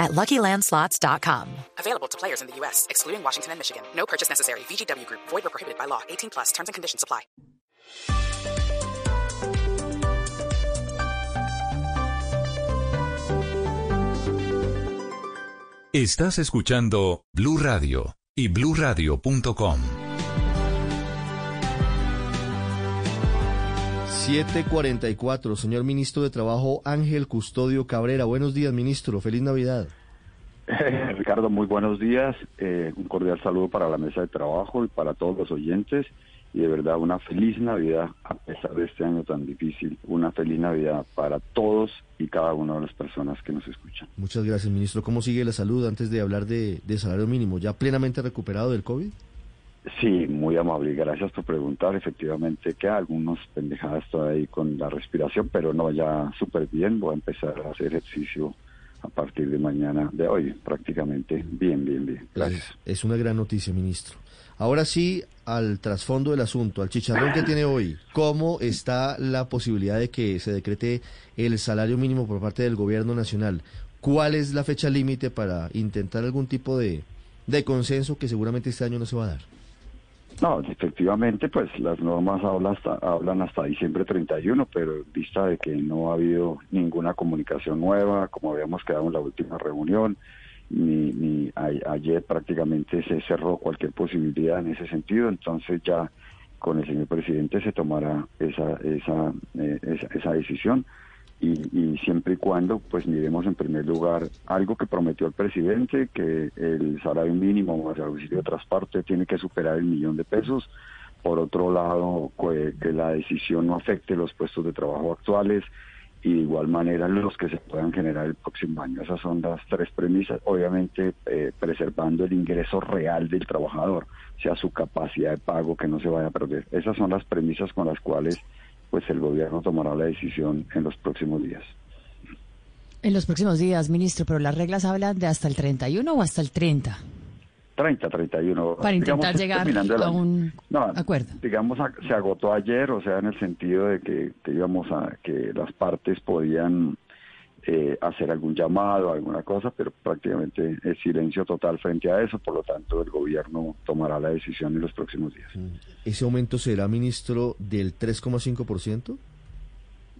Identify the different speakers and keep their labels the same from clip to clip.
Speaker 1: at LuckyLandSlots.com.
Speaker 2: Available to players in the U.S., excluding Washington and Michigan. No purchase necessary. VGW Group. Void or prohibited by law. 18 plus. Terms and conditions apply.
Speaker 3: Estás escuchando Blue Radio y bluradio.com.
Speaker 4: 744, señor ministro de Trabajo Ángel Custodio Cabrera. Buenos días, ministro. Feliz Navidad.
Speaker 5: Ricardo, muy buenos días. Eh, un cordial saludo para la mesa de trabajo y para todos los oyentes. Y de verdad, una feliz Navidad a pesar de este año tan difícil. Una feliz Navidad para todos y cada una de las personas que nos escuchan.
Speaker 4: Muchas gracias, ministro. ¿Cómo sigue la salud antes de hablar de, de salario mínimo? ¿Ya plenamente recuperado del COVID?
Speaker 5: Sí, muy amable. Gracias por preguntar. Efectivamente, que algunos pendejadas todavía ahí con la respiración, pero no, ya súper bien. Voy a empezar a hacer ejercicio a partir de mañana, de hoy, prácticamente. Bien, bien, bien. Gracias.
Speaker 4: Es, es una gran noticia, ministro. Ahora sí, al trasfondo del asunto, al chicharrón que tiene hoy, ¿cómo está la posibilidad de que se decrete el salario mínimo por parte del gobierno nacional? ¿Cuál es la fecha límite para intentar algún tipo de, de consenso que seguramente este año no se va a dar?
Speaker 5: No, efectivamente, pues las normas hablan hasta, hablan hasta diciembre 31, pero en vista de que no ha habido ninguna comunicación nueva, como habíamos quedado en la última reunión, ni, ni a- ayer prácticamente se cerró cualquier posibilidad en ese sentido, entonces ya con el señor presidente se tomará esa, esa, eh, esa, esa decisión y, y siempre y cuando pues miremos en primer lugar algo que prometió el presidente, que el salario mínimo más el auxilio de transporte tiene que superar el millón de pesos. Por otro lado, que, que la decisión no afecte los puestos de trabajo actuales y de igual manera los que se puedan generar el próximo año. Esas son las tres premisas, obviamente eh, preservando el ingreso real del trabajador, o sea, su capacidad de pago que no se vaya a perder. Esas son las premisas con las cuales pues el gobierno tomará la decisión en los próximos días.
Speaker 6: En los próximos días, ministro, pero las reglas hablan de hasta el 31 o hasta el 30.
Speaker 5: 30, 31.
Speaker 6: Para intentar llegar a un
Speaker 5: No,
Speaker 6: acuerdo.
Speaker 5: Digamos, se agotó ayer, o sea, en el sentido de que, que íbamos a que las partes podían eh, hacer algún llamado, alguna cosa, pero prácticamente es silencio total frente a eso, por lo tanto el gobierno tomará la decisión en los próximos días.
Speaker 4: ¿Ese aumento será, ministro, del 3,5%?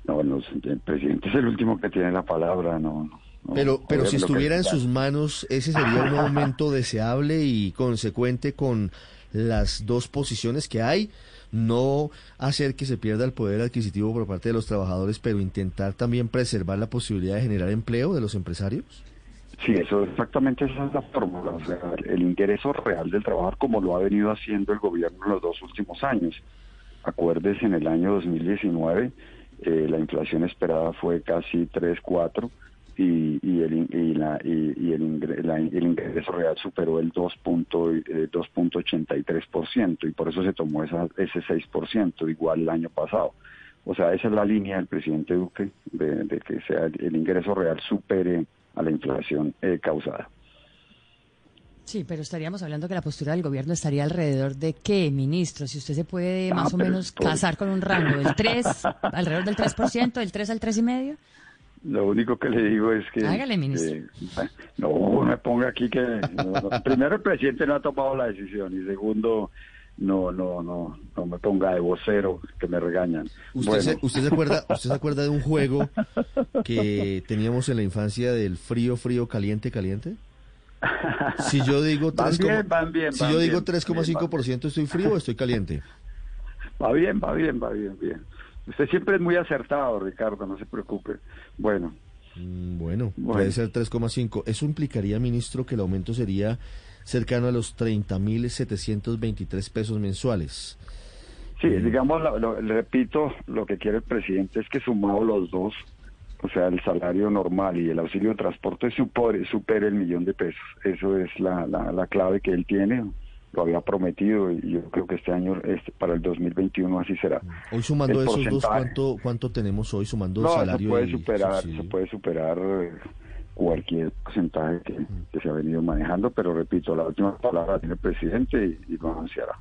Speaker 5: No, los- el presidente es el último que tiene la palabra, no. no, no.
Speaker 4: Pero, pero si estuviera en sus manos, ese sería un aumento deseable y consecuente con las dos posiciones que hay. No hacer que se pierda el poder adquisitivo por parte de los trabajadores, pero intentar también preservar la posibilidad de generar empleo de los empresarios.
Speaker 5: Sí, eso exactamente esa es la fórmula, o sea, el ingreso real del trabajador como lo ha venido haciendo el gobierno en los dos últimos años. Acuérdese, en el año 2019 eh, la inflación esperada fue casi 3, 4 y, y, el, y, la, y, el, ingre- la- el ingreso real superó el 2 punto, eh, 2.83% y por eso se tomó esa, ese 6%, igual el año pasado. O sea, esa es la línea del presidente Duque de, de que sea el, ingreso real supere a la inflación eh, causada.
Speaker 6: Sí, pero estaríamos hablando que la postura del gobierno estaría alrededor de qué, ministro, si usted se puede
Speaker 5: Ah,
Speaker 6: más o menos casar con un rango del 3, alrededor del 3%, del 3 al 3,5%.
Speaker 5: Lo único que le digo es que...
Speaker 6: Hágale, ministro.
Speaker 5: eh, no, no me ponga aquí que... no, no. Primero, el presidente no ha tomado la decisión y segundo, no no no no me ponga de vocero que me regañan.
Speaker 4: ¿Usted,
Speaker 5: Bueno,
Speaker 4: se, ¿Usted se acuerda usted se acuerda de un juego que teníamos en la infancia del frío, frío, caliente, caliente? Si yo digo
Speaker 5: Van
Speaker 4: 3,
Speaker 5: bien, van bien,
Speaker 4: si 3,5% estoy frío o estoy caliente.
Speaker 5: Va bien, va bien, va bien, bien. Usted siempre es muy acertado, Ricardo, no se preocupe. Bueno,
Speaker 4: Mm, Bueno,
Speaker 5: Bueno.
Speaker 4: puede ser 3,5. Eso implicaría, ministro, que el aumento sería cercano a los 30.723 pesos mensuales.
Speaker 5: Sí,
Speaker 4: Mm.
Speaker 5: digamos, lo, lo- repito, lo que quiere el presidente es que sumado los dos, o sea, el salario normal y el auxilio de transporte supere, supere el millón de pesos. Eso es la, la, la clave que él tiene. Lo había prometido y yo creo que este año, este, para el 2021 así será.
Speaker 4: Hoy sumando
Speaker 5: El
Speaker 4: esos dos, ¿cuánto, ¿cuánto tenemos hoy sumando
Speaker 5: No,
Speaker 4: salario
Speaker 5: se puede
Speaker 4: y
Speaker 5: superar,
Speaker 4: subsidio?
Speaker 5: se puede superar eh, cualquier porcentaje que, que se ha venido manejando, pero repito, la última palabra la tiene el presidente y, y lo anunciará.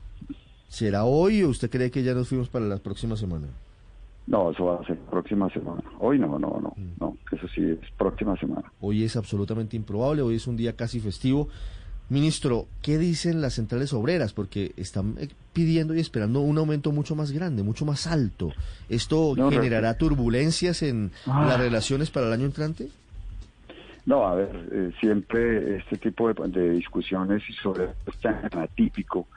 Speaker 4: ¿Será hoy o usted cree que ya nos fuimos para la próxima semana?
Speaker 5: No, eso va a ser próxima semana. Hoy no, no, no,
Speaker 4: Mm.
Speaker 5: no, eso sí es próxima semana.
Speaker 4: Hoy es absolutamente improbable, hoy es un día casi festivo. Ministro, ¿qué dicen las centrales obreras? Porque están eh, pidiendo y esperando un aumento mucho más grande, mucho más alto. ¿Esto
Speaker 5: No,
Speaker 4: generará turbulencias en
Speaker 5: Ah.
Speaker 4: las relaciones para el año entrante?
Speaker 5: No, a ver, eh, siempre este tipo de, de discusiones y sobre año tan atípico,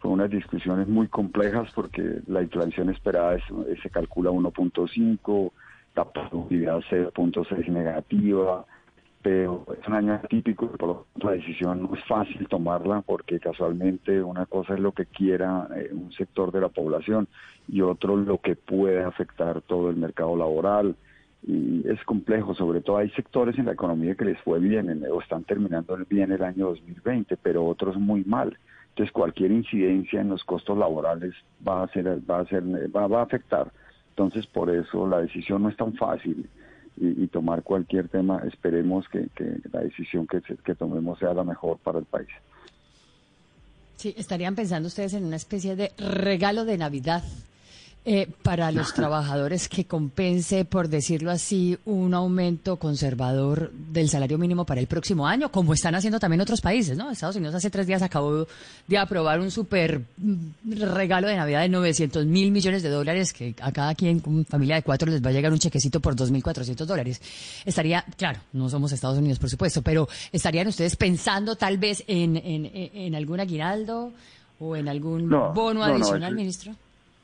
Speaker 5: son unas discusiones muy complejas porque la inflación esperada es- eh, se calcula 1.5, la productividad 0.6 negativa, pero es un año atípico y por lo tanto la decisión no es fácil tomarla porque casualmente una cosa es lo que quiera eh, un sector de la población y otro lo que puede afectar todo el mercado laboral y es complejo, sobre todo hay sectores en la economía que les fue bien en- o están terminando bien el año 2020, pero otros muy mal. Entonces cualquier incidencia en los costos laborales va a ser va a ser va, va a afectar. Entonces por eso la decisión no es tan fácil y, y tomar cualquier tema esperemos que, que la decisión que, que tomemos sea la mejor para el país.
Speaker 6: Sí, estarían pensando ustedes en una especie de regalo de Navidad eh, para los trabajadores que compense, por decirlo así, un aumento conservador del salario mínimo para el próximo año, como están haciendo también otros países, ¿no? Estados Unidos hace tres días acabó de aprobar un super mm, regalo de Navidad de 900 mil millones de dólares, que a cada quien, con familia de cuatro, les va a llegar un chequecito por 2.400 dólares. Estaría, claro, no somos Estados Unidos, por supuesto, pero estarían ustedes pensando tal vez en, en, en algún aguinaldo o en algún
Speaker 5: No,
Speaker 6: bono
Speaker 5: no, no,
Speaker 6: adicional, ministro.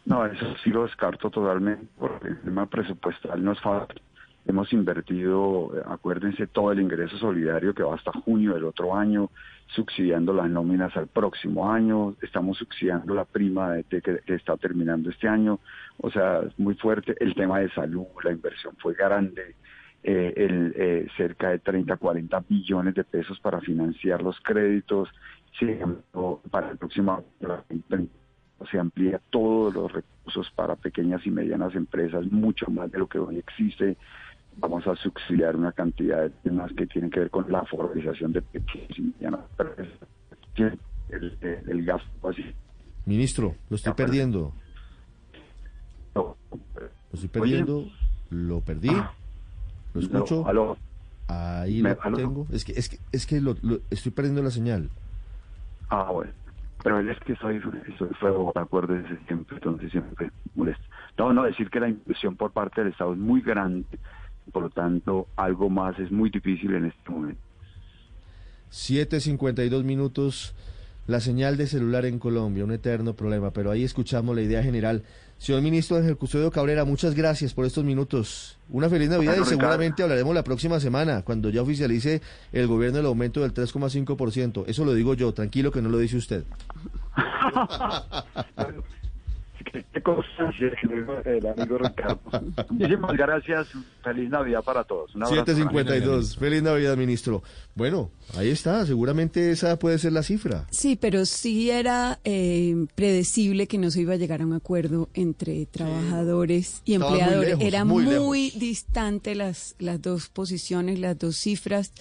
Speaker 5: No, eso sí lo descarto totalmente porque el tema presupuestal no es fácil. Hemos invertido, acuérdense, todo el ingreso solidario que va hasta junio del otro año, subsidiando las nóminas al próximo año, estamos subsidiando la prima de, de que, está terminando este año, o sea, es muy fuerte. El tema de salud, la inversión fue grande, eh, el, eh, cerca de 30, 40 billones de pesos para financiar los créditos, sí, para el próximo se amplía todos los recursos para pequeñas y medianas empresas, mucho más de lo que hoy existe. Vamos a subsidiar una cantidad de temas que tienen que ver con la formalización de pequeñas y medianas empresas. El, el, el gasto así.
Speaker 4: Ministro, lo estoy perdiendo.
Speaker 5: No,
Speaker 4: Lo estoy perdiendo. Lo perdí. Lo escucho.
Speaker 5: no, aló.
Speaker 4: Ahí
Speaker 5: Me-
Speaker 4: lo
Speaker 5: aló.
Speaker 4: tengo. Es que, es que, es que lo, lo- estoy perdiendo la señal.
Speaker 5: Ah, bueno. Pero es que soy, soy fuego, acuérdese siempre, entonces siempre molesta. No, no, decir que la inversión por parte del Estado es muy grande, por lo tanto, algo más es muy difícil en este momento.
Speaker 4: 7.52 minutos. La señal de celular en Colombia, un eterno problema, pero ahí escuchamos la idea general. Señor ministro Ángel Custodio Cabrera, muchas gracias por estos minutos. Una feliz Navidad y
Speaker 5: Ricardo.
Speaker 4: seguramente hablaremos la próxima semana, cuando ya oficialice el gobierno el aumento del 3,5%. Eso lo digo yo, tranquilo que no lo dice usted.
Speaker 5: ¿Qué, luego el amigo Ricardo. Muchísimas gracias. Feliz Navidad para todos. Un abrazo.
Speaker 4: 752. Feliz Navidad, ministro. Bueno, ahí está. Seguramente esa puede ser la cifra.
Speaker 7: Sí, pero sí era eh, predecible que no se iba a llegar a un acuerdo entre trabajadores y
Speaker 4: muy
Speaker 7: empleadores.
Speaker 4: lejos,
Speaker 7: era
Speaker 4: muy
Speaker 7: muy, distante las, las dos posiciones, las dos cifras.